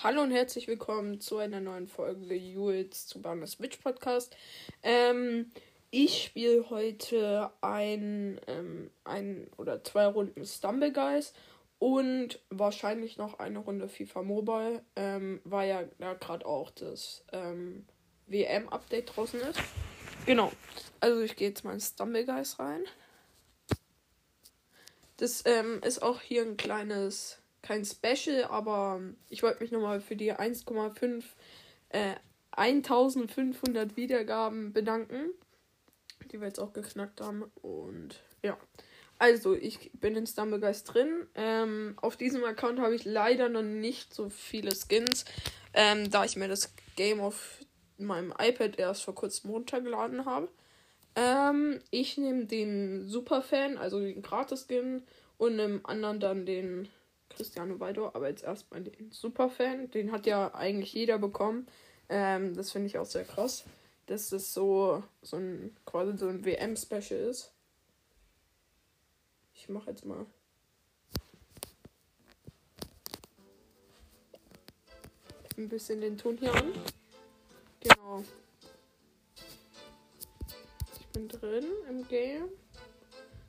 Hallo und herzlich willkommen zu einer neuen Folge Jules zu Bahn Switch Podcast. Ähm, ich spiele heute ein, ähm, ein oder zwei Runden Stumble Guys und wahrscheinlich noch eine Runde FIFA Mobile, ähm, weil ja da gerade auch das ähm, WM-Update draußen ist. Genau. Also ich gehe jetzt mal in Stumble Guys rein. Das ähm, ist auch hier ein kleines kein Special, aber ich wollte mich nochmal für die 1,5 äh, 1500 Wiedergaben bedanken, die wir jetzt auch geknackt haben. Und ja, also ich bin in Stumblegeist drin. Ähm, auf diesem Account habe ich leider noch nicht so viele Skins, ähm, da ich mir das Game auf meinem iPad erst vor kurzem runtergeladen habe. Ähm, ich nehme den Superfan, also den Gratis-Skin, und im anderen dann den Cristiano Waldo, aber jetzt erstmal den Superfan. Den hat ja eigentlich jeder bekommen. Ähm, das finde ich auch sehr krass, dass das so, so ein quasi so ein WM-Special ist. Ich mache jetzt mal. Ein bisschen den Ton hier an. Genau. Ich bin drin im Game.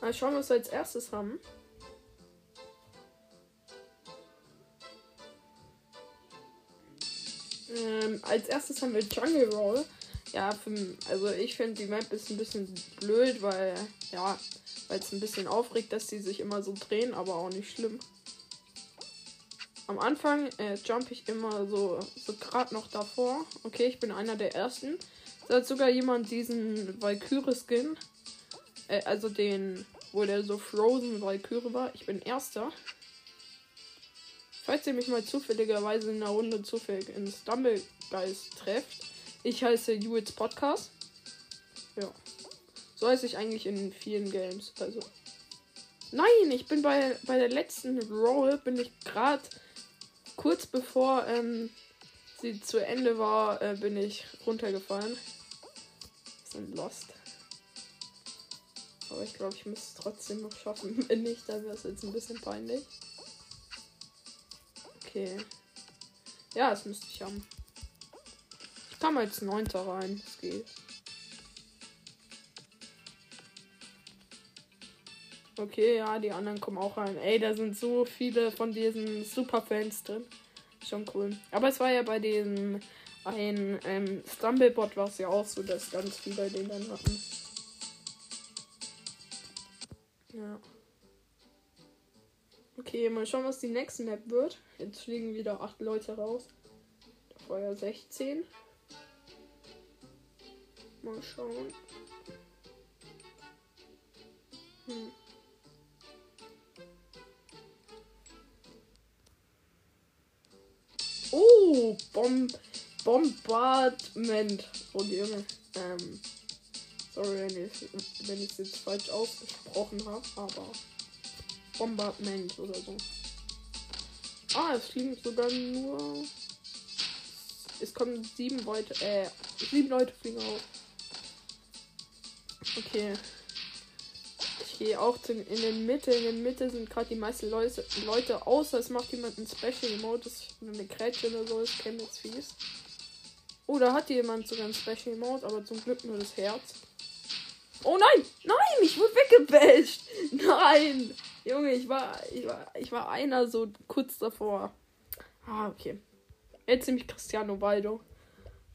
Mal schauen, was wir als erstes haben. Ähm, als erstes haben wir Jungle Roll. Ja, für, also ich finde die Map ist ein bisschen blöd, weil ja, weil es ein bisschen aufregt, dass die sich immer so drehen, aber auch nicht schlimm. Am Anfang äh, jump ich immer so, so gerade noch davor. Okay, ich bin einer der ersten. Da hat sogar jemand diesen Valkyrie-Skin. Äh, also den, wo der so Frozen Valkyrie war. Ich bin erster. Falls ihr mich mal zufälligerweise in einer Runde zufällig in Stumblegeist trefft, ich heiße Jules Podcast. Ja. So heiße ich eigentlich in vielen Games. Also. Nein, ich bin bei, bei der letzten Roll, bin ich gerade kurz bevor ähm, sie zu Ende war, äh, bin ich runtergefallen. Sind lost. Aber ich glaube, ich muss es trotzdem noch schaffen. Wenn nicht, dann wäre es jetzt ein bisschen peinlich. Okay. Ja, das müsste ich haben. Ich kam als Neunter rein. Das geht. Okay, ja, die anderen kommen auch rein. Ey, da sind so viele von diesen Superfans drin. Schon cool. Aber es war ja bei dem ein ähm, Stumblebot war es ja auch so, dass ganz viele den dann hatten. Ja. Okay, mal schauen, was die nächste Map wird. Jetzt fliegen wieder acht Leute raus. Ja 16. Mal schauen. Hm. Oh, Bom Bombardment. Oh, Junge. Ähm, sorry, wenn ich es jetzt falsch ausgesprochen habe, aber Bombardment oder so. Ah, es fliegen sogar nur. Es kommen sieben Leute, äh, sieben Leute fliegen auf. Okay. Ich gehe auch in den Mitte. In der Mitte sind gerade die meisten Leute, außer es macht jemand ein Special Mode, das eine Krätze oder so ist, kennt jetzt fies. Oh, da hat jemand sogar ein Special Mode, aber zum Glück nur das Herz. Oh nein! Nein! Ich wurde weggebasht! Nein! Junge, ich war, ich war, ich war einer so kurz davor. Ah, okay. Jetzt nämlich Cristiano Baldo.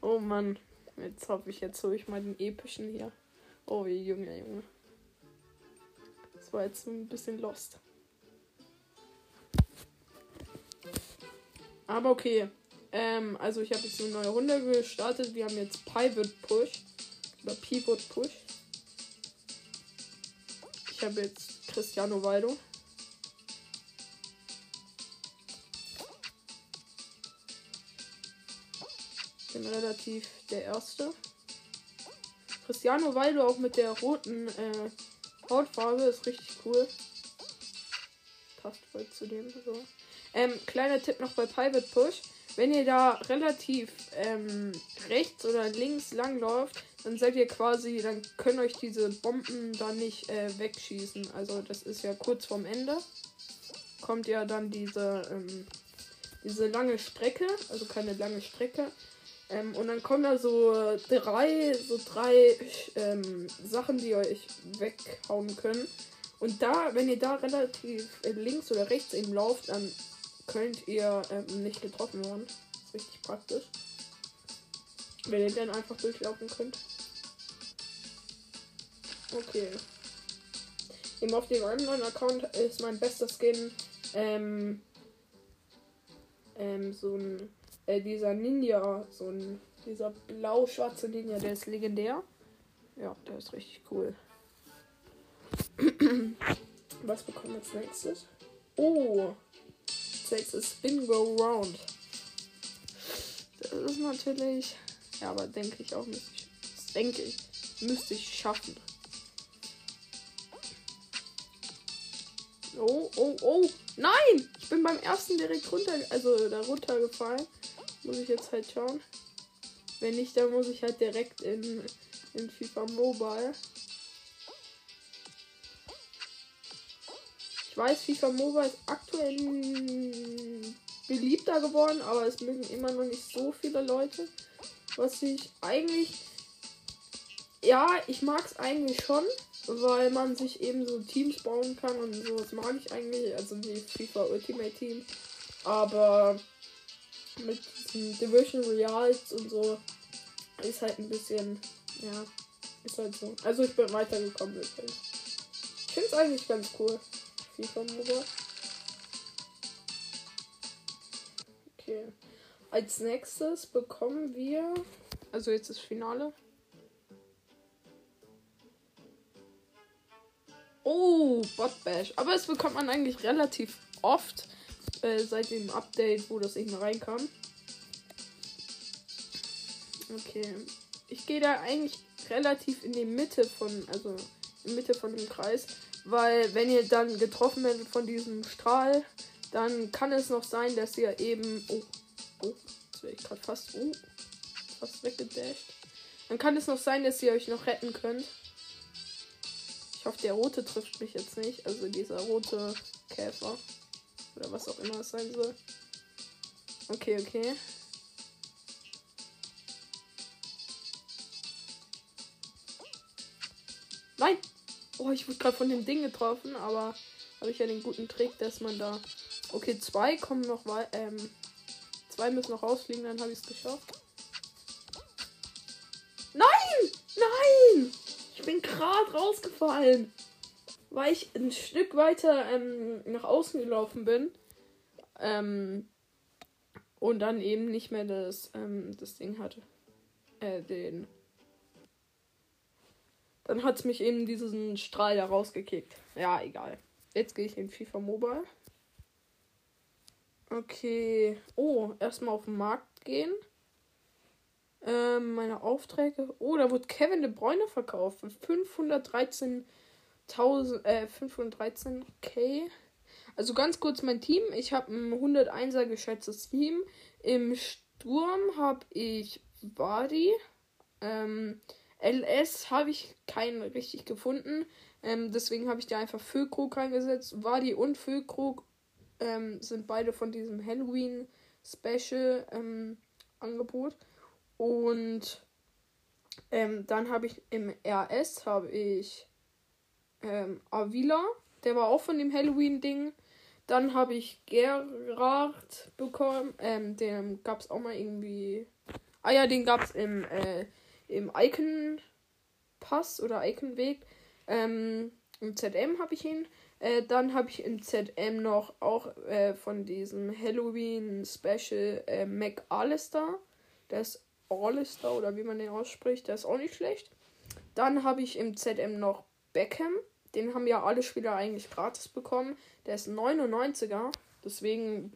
Oh Mann. Jetzt hoffe ich jetzt hole ich mal den epischen hier. Oh, Junge, Junge. Das war jetzt ein bisschen lost. Aber okay. Ähm, also ich habe jetzt eine neue Runde gestartet. Wir haben jetzt Pivot Push. Oder Pivot Push. Ich habe jetzt Cristiano Waldo. Bin relativ der Erste. Cristiano Waldo auch mit der roten äh, Hautfarbe ist richtig cool. Passt voll zu dem so. Ähm, kleiner Tipp noch bei Private Push. Wenn ihr da relativ ähm, rechts oder links lang läuft, dann seid ihr quasi, dann können euch diese Bomben da nicht äh, wegschießen. Also das ist ja kurz vorm Ende. Kommt ja dann diese, ähm, diese lange Strecke, also keine lange Strecke. Ähm, und dann kommen da so drei, so drei ähm, Sachen, die euch weghauen können. Und da, wenn ihr da relativ links oder rechts eben lauft, dann könnt ihr ähm, nicht getroffen werden. Das ist richtig praktisch. Wenn ihr dann einfach durchlaufen könnt. Okay. Eben auf dem anderen Account ist mein bester Skin ähm, ähm, so ein äh, dieser Ninja, so ein dieser blau-schwarze Ninja, der ist legendär. Ja, der ist richtig cool. Was bekommen wir als nächstes? Oh, als nächstes Spin Go Round. Das ist natürlich, ja, aber denke ich auch nicht. Das denke ich, müsste ich schaffen. Oh, oh, oh. Nein! Ich bin beim ersten direkt runter, also da runtergefallen. Muss ich jetzt halt schauen. Wenn nicht, dann muss ich halt direkt in, in FIFA Mobile. Ich weiß, FIFA Mobile ist aktuell beliebter geworden, aber es mögen immer noch nicht so viele Leute. Was ich eigentlich. Ja, ich mag es eigentlich schon weil man sich eben so Teams bauen kann und so. Das mag ich eigentlich, also wie FIFA Ultimate Team. Aber mit diesen Division Reals und so ist halt ein bisschen, ja, ist halt so. Also ich bin weitergekommen übrigens. Ich finde es eigentlich ganz cool. FIFA Mobile. Okay. Als nächstes bekommen wir, also jetzt das Finale. Oh, Botbash. Aber es bekommt man eigentlich relativ oft äh, seit dem Update, wo das nicht mehr reinkam. Okay. Ich gehe da eigentlich relativ in die Mitte von, also in Mitte von dem Kreis. Weil wenn ihr dann getroffen werdet von diesem Strahl, dann kann es noch sein, dass ihr eben. Oh, oh, jetzt wäre ich gerade fast. Oh, fast weggedasht. Dann kann es noch sein, dass ihr euch noch retten könnt. Ich hoffe, der rote trifft mich jetzt nicht. Also dieser rote Käfer. Oder was auch immer es sein soll. Okay, okay. Nein! Oh, ich wurde gerade von dem Ding getroffen, aber habe ich ja den guten Trick, dass man da. Okay, zwei kommen noch wei ähm, Zwei müssen noch rausfliegen, dann habe ich es geschafft. Nein! Nein! Bin gerade rausgefallen, weil ich ein Stück weiter ähm, nach außen gelaufen bin. Ähm, und dann eben nicht mehr das, ähm, das Ding hatte. Äh, den. Dann hat es mich eben diesen Strahl da rausgekickt. Ja, egal. Jetzt gehe ich in FIFA Mobile. Okay. Oh, erstmal auf den Markt gehen. Ähm, meine Aufträge. Oh, da wurde Kevin de Bruyne verkauft. 513.000, äh, 513k. Also ganz kurz mein Team. Ich habe ein 101er geschätztes Team. Im Sturm habe ich Wadi. Ähm, LS habe ich keinen richtig gefunden. Ähm, deswegen habe ich da einfach Füllkrug reingesetzt. Wadi und Füllkrug ähm, sind beide von diesem Halloween Special ähm, Angebot. Und ähm, dann habe ich im RS habe ich ähm, Avila, der war auch von dem Halloween-Ding. Dann habe ich Gerard bekommen. Ähm, den gab es auch mal irgendwie. Ah ja, den gab es im, äh, im Icon-Pass oder Icon-Weg. Ähm, Im ZM habe ich ihn. Äh, dann habe ich im ZM noch auch äh, von diesem Halloween-Special äh, Mac Alistair. Der ist Allister oder wie man den ausspricht, der ist auch nicht schlecht. Dann habe ich im ZM noch Beckham. Den haben ja alle Spieler eigentlich gratis bekommen. Der ist 99er. Deswegen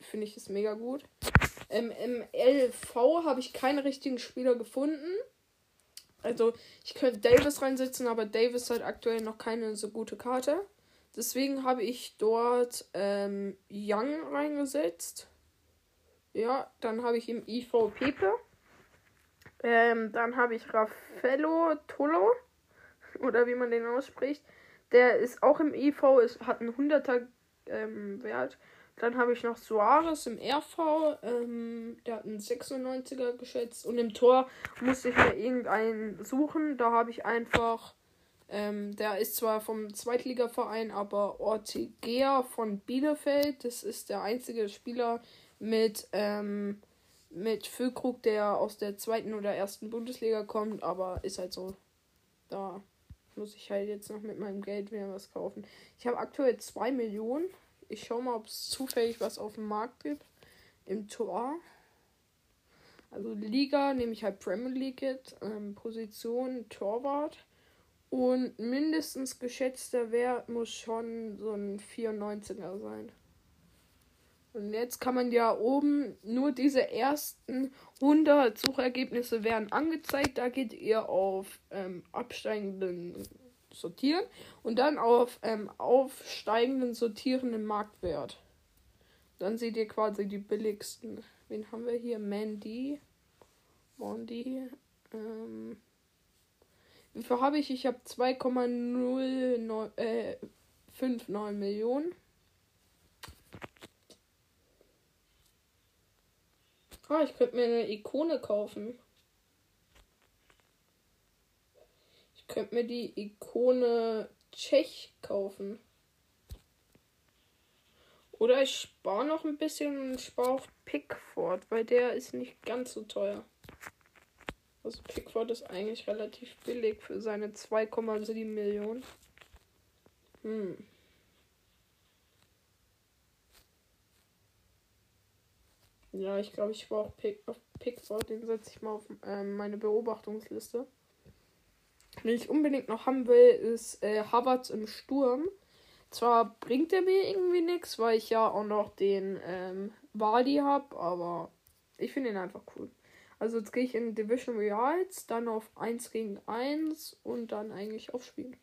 finde ich es mega gut. Ähm, Im LV habe ich keine richtigen Spieler gefunden. Also ich könnte Davis reinsetzen, aber Davis hat aktuell noch keine so gute Karte. Deswegen habe ich dort ähm, Young reingesetzt. Ja, dann habe ich im IV Pepe. Ähm, dann habe ich Raffaello Tolo. Oder wie man den ausspricht. Der ist auch im IV, ist, hat einen 100er ähm, Wert. Dann habe ich noch Suarez im RV. Ähm, der hat einen 96er geschätzt. Und im Tor musste ich mir irgendeinen suchen. Da habe ich einfach. Ähm, der ist zwar vom Zweitligaverein, aber Ortegea von Bielefeld. Das ist der einzige Spieler mit, ähm, mit Füllkrug, der aus der zweiten oder ersten Bundesliga kommt. Aber ist halt so. Da muss ich halt jetzt noch mit meinem Geld wieder was kaufen. Ich habe aktuell 2 Millionen. Ich schaue mal, ob es zufällig was auf dem Markt gibt. Im Tor. Also Liga nehme ich halt Premier League jetzt. Ähm, Position Torwart. Und mindestens geschätzter Wert muss schon so ein 94er sein. Und jetzt kann man ja oben nur diese ersten 100 Suchergebnisse werden angezeigt. Da geht ihr auf ähm, absteigenden sortieren und dann auf ähm, aufsteigenden sortierenden Marktwert. Dann seht ihr quasi die billigsten. Wen haben wir hier? Mandy. Mandy. Ähm, wie viel habe ich? Ich habe 2,059 äh, Millionen. Ah, ich könnte mir eine Ikone kaufen. könnte mir die Ikone Tschech kaufen. Oder ich spare noch ein bisschen und spare auf Pickford, weil der ist nicht ganz so teuer. Also Pickford ist eigentlich relativ billig für seine 2,7 Millionen. Hm. Ja, ich glaube, ich brauche Pick auf Pickford. Den setze ich mal auf äh, meine Beobachtungsliste. Wen ich unbedingt noch haben will, ist äh, Havertz im Sturm. Zwar bringt er mir irgendwie nichts, weil ich ja auch noch den ähm, habe, aber ich finde ihn einfach cool. Also jetzt gehe ich in Division Reals, dann auf 1 gegen 1 und dann eigentlich aufspielen.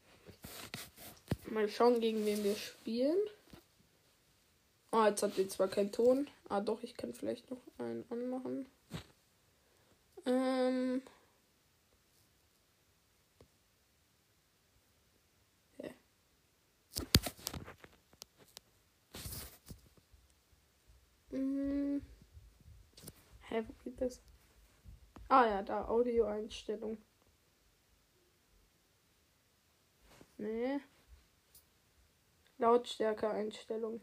Mal schauen, gegen wen wir spielen. Ah, jetzt habt ihr zwar keinen Ton. Ah, doch, ich kann vielleicht noch einen anmachen. Ähm. Hm. Hä, wo geht das? Ah ja, da Audioeinstellung. Nee. Lautstärke-Einstellung.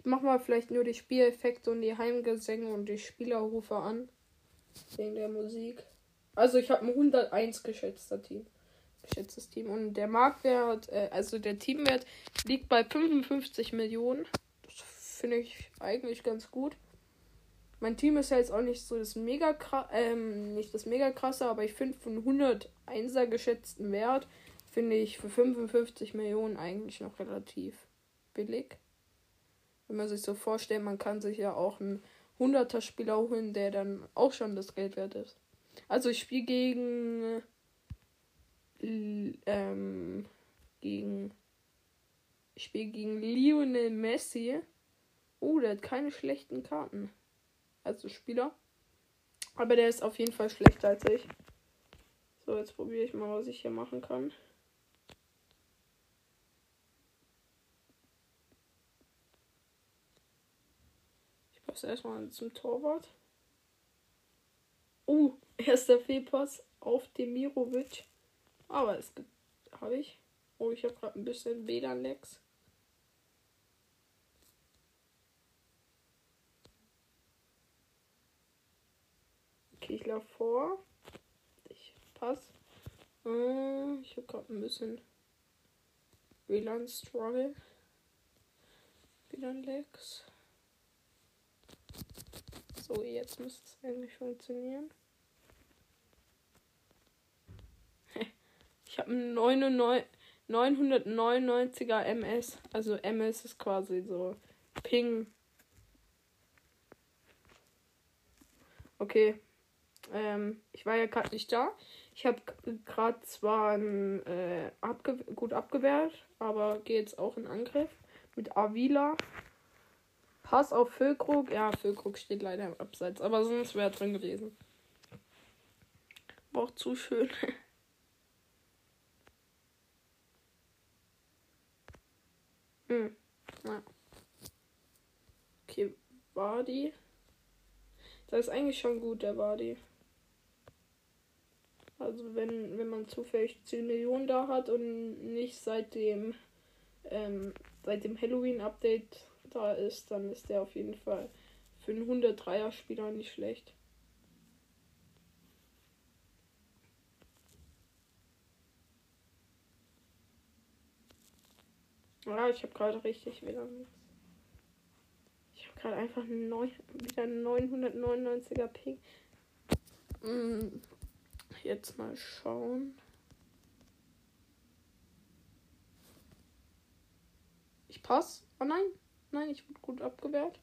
Ich mach mal vielleicht nur die Spieleffekte und die Heimgesänge und die Spielerrufe an. Wegen der Musik. Also ich habe ein 101 geschätzter Team geschätztes Team. Und der Marktwert, äh, also der Teamwert, liegt bei 55 Millionen. Das finde ich eigentlich ganz gut. Mein Team ist ja jetzt auch nicht so das mega ähm, nicht das mega krasse, aber ich finde von 101er geschätzten Wert finde ich für 55 Millionen eigentlich noch relativ billig. Wenn man sich so vorstellt, man kann sich ja auch einen 100er Spieler holen, der dann auch schon das Geld wert ist. Also ich spiele gegen ähm, gegen. Ich spiele gegen Lionel Messi. Oh, der hat keine schlechten Karten. Also Spieler. Aber der ist auf jeden Fall schlechter als ich. So, jetzt probiere ich mal, was ich hier machen kann. Ich passe erstmal zum Torwart. Oh, erster Fehlpass auf Demirovic. Aber es. Habe ich? Oh, ich habe gerade ein bisschen WLAN-Lex. Okay, ich laufe vor. Ich passe. Äh, ich habe gerade ein bisschen WLAN-Struggle. WLAN-Lex. So, jetzt müsste es eigentlich funktionieren. Ich habe einen 999er MS. Also MS ist quasi so Ping. Okay. Ähm, ich war ja gerade nicht da. Ich habe gerade zwar ein, äh, abge gut abgewehrt, aber gehe jetzt auch in Angriff mit Avila. Pass auf Füllkrug. Ja, Füllkrug steht leider im Abseits, aber sonst wäre drin gewesen. War auch zu schön. Hm. Okay, Wadi. Das ist eigentlich schon gut, der Wadi. Also wenn, wenn man zufällig 10 Millionen da hat und nicht seit dem, ähm, seit dem Halloween-Update da ist, dann ist der auf jeden Fall für einen 103er Spieler nicht schlecht. Ja, ich habe gerade richtig wieder nichts. Ich habe gerade einfach neu, wieder 999er Ping. Mm, jetzt mal schauen. Ich passe. Oh nein. Nein, ich wurde gut abgewehrt.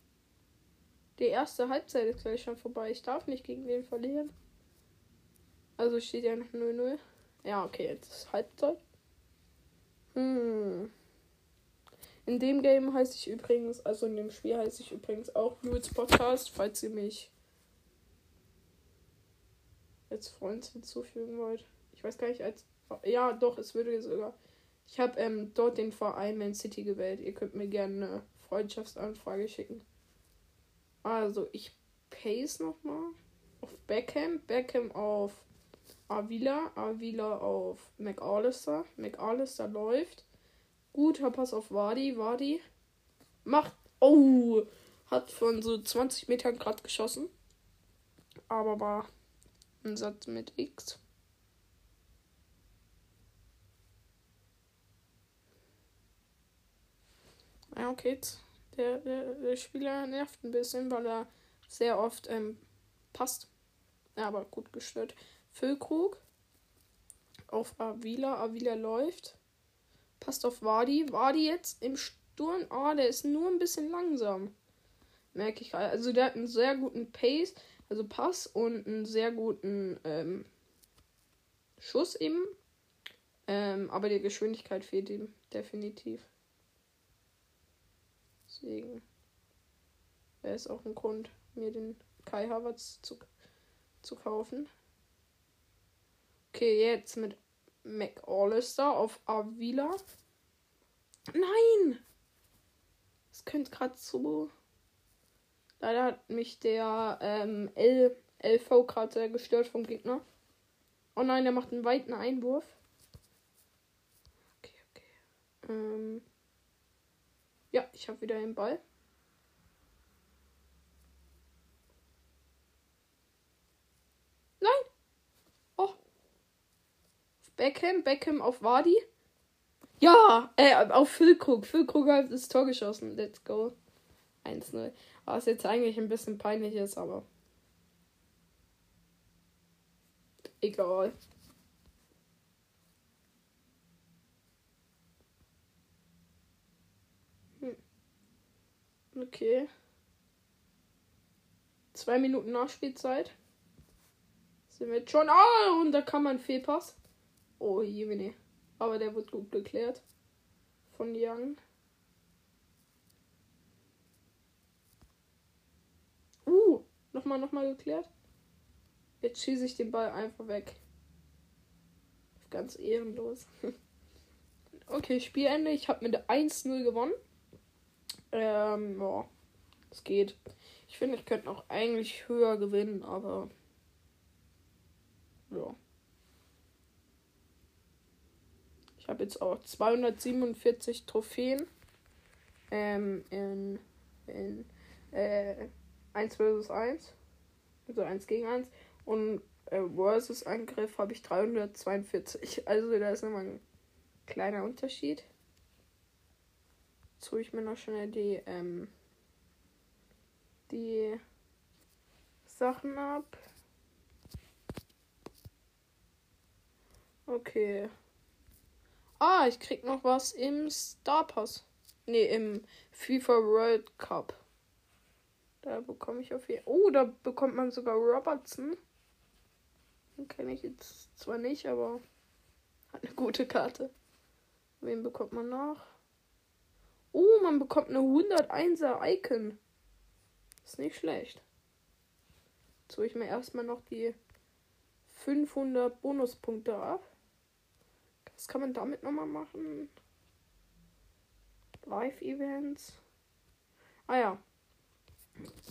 Die erste Halbzeit ist gleich schon vorbei. Ich darf nicht gegen den verlieren. Also steht ja noch 0-0. Ja, okay, jetzt ist Halbzeit. Hm. In dem Game heiße ich übrigens, also in dem Spiel heiße ich übrigens auch Jules Podcast, falls ihr mich als Freund hinzufügen wollt. Ich weiß gar nicht, als. Ja, doch, es würde sogar. Ich habe ähm, dort den Verein Man City gewählt. Ihr könnt mir gerne Freundschaftsanfrage schicken. Also, ich pace nochmal auf Beckham. Beckham auf Avila. Avila auf McAllister. McAllister läuft. Guter Pass auf Wadi. Wadi macht. Oh! Hat von so 20 Metern gerade geschossen. Aber war ein Satz mit X. Ja, okay. Der, der, der Spieler nervt ein bisschen, weil er sehr oft ähm, passt. Ja, aber gut gestört. Füllkrug auf Avila. Avila läuft. Passt auf Wadi. Wadi jetzt im Sturm. Oh, der ist nur ein bisschen langsam. Merke ich gerade. Also der hat einen sehr guten Pace, also Pass und einen sehr guten ähm, Schuss eben. Ähm, aber die Geschwindigkeit fehlt ihm definitiv. Deswegen wäre es auch ein Grund, mir den Kai Havertz zu, zu kaufen. Okay, jetzt mit McAllister auf Avila. Nein! Es könnte gerade zu. Leider hat mich der ähm, L LV gerade gestört vom Gegner. Oh nein, der macht einen weiten Einwurf. Okay, okay. Ähm ja, ich habe wieder den Ball. Beckham, Beckham auf Wadi. Ja, äh, auf Füllkrug. Füllkrug hat das Tor geschossen. Let's go. 1-0. Was jetzt eigentlich ein bisschen peinlich ist, aber. Egal. Hm. Okay. Zwei Minuten Nachspielzeit. Sind wir jetzt schon. Ah, und da kann man Fehlpass. Oh, Jemine. Aber der wird gut geklärt. Von Young. Uh, nochmal, nochmal geklärt. Jetzt schieße ich den Ball einfach weg. Ganz ehrenlos. okay, Spielende. Ich habe mit 1-0 gewonnen. Ähm, ja. Es geht. Ich finde, ich könnte noch eigentlich höher gewinnen, aber. Ja. Ich habe jetzt auch 247 Trophäen. Ähm, in, in äh, 1 vs 1. Also 1 gegen 1. Und äh, versus Angriff habe ich 342. Also da ist nochmal ein kleiner Unterschied. Jetzt hole ich mir noch schnell die, ähm, die Sachen ab. Okay. Ah, ich krieg noch was im Star Pass. Ne, im FIFA World Cup. Da bekomme ich auf jeden Oh, da bekommt man sogar Robertson. Den kenne ich jetzt zwar nicht, aber hat eine gute Karte. Wen bekommt man noch? Oh, man bekommt eine 101er Icon. Ist nicht schlecht. Jetzt hole ich mir erstmal noch die 500 Bonuspunkte ab. Was kann man damit nochmal machen? Live-Events. Ah ja.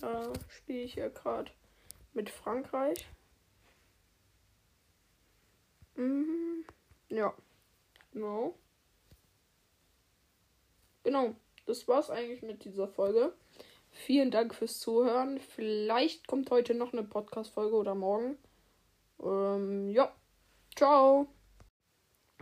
Da spiele ich ja gerade mit Frankreich. Mhm. Ja. Genau. Genau. Das war's eigentlich mit dieser Folge. Vielen Dank fürs Zuhören. Vielleicht kommt heute noch eine Podcast-Folge oder morgen. Ähm, ja. Ciao.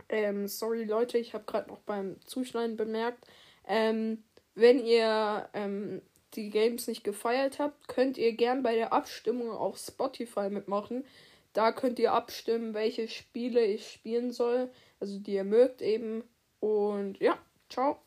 Ähm, sorry Leute, ich habe gerade noch beim Zuschneiden bemerkt. Ähm, wenn ihr ähm, die Games nicht gefeiert habt, könnt ihr gern bei der Abstimmung auf Spotify mitmachen. Da könnt ihr abstimmen, welche Spiele ich spielen soll. Also die ihr mögt eben. Und ja, ciao.